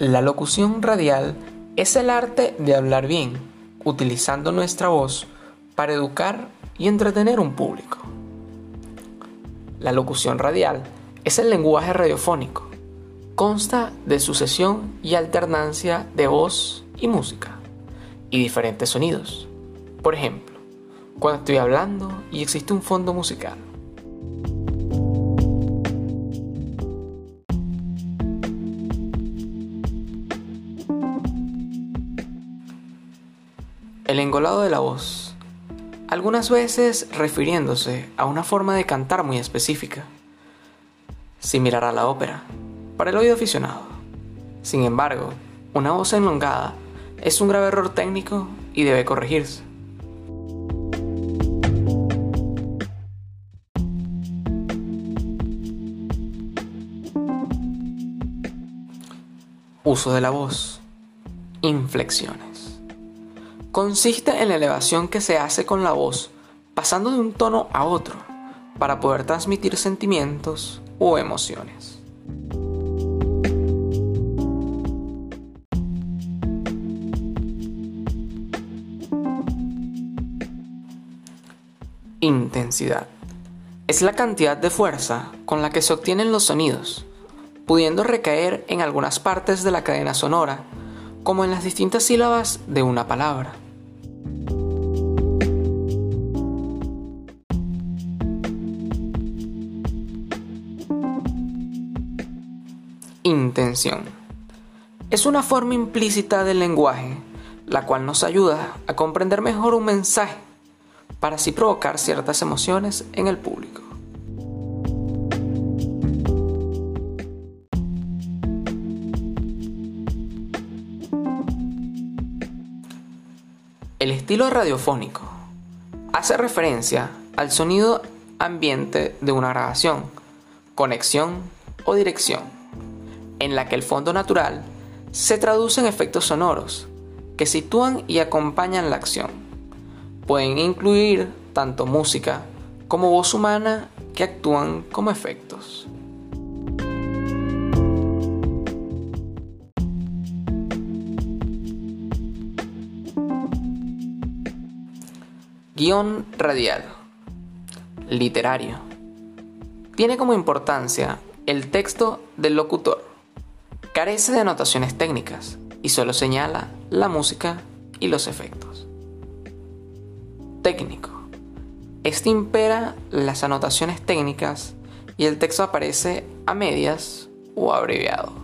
La locución radial es el arte de hablar bien, utilizando nuestra voz para educar y entretener un público. La locución radial es el lenguaje radiofónico. Consta de sucesión y alternancia de voz y música y diferentes sonidos. Por ejemplo, cuando estoy hablando y existe un fondo musical. El engolado de la voz. Algunas veces refiriéndose a una forma de cantar muy específica. Similar a la ópera, para el oído aficionado. Sin embargo, una voz enlongada es un grave error técnico y debe corregirse. Uso de la voz. Inflexiones. Consiste en la elevación que se hace con la voz, pasando de un tono a otro, para poder transmitir sentimientos o emociones. Intensidad. Es la cantidad de fuerza con la que se obtienen los sonidos pudiendo recaer en algunas partes de la cadena sonora, como en las distintas sílabas de una palabra. Intención. Es una forma implícita del lenguaje, la cual nos ayuda a comprender mejor un mensaje, para así provocar ciertas emociones en el público. El estilo radiofónico hace referencia al sonido ambiente de una grabación, conexión o dirección, en la que el fondo natural se traduce en efectos sonoros que sitúan y acompañan la acción. Pueden incluir tanto música como voz humana que actúan como efectos. Guión radial. Literario. Tiene como importancia el texto del locutor. Carece de anotaciones técnicas y solo señala la música y los efectos. Técnico. Este impera las anotaciones técnicas y el texto aparece a medias o abreviado.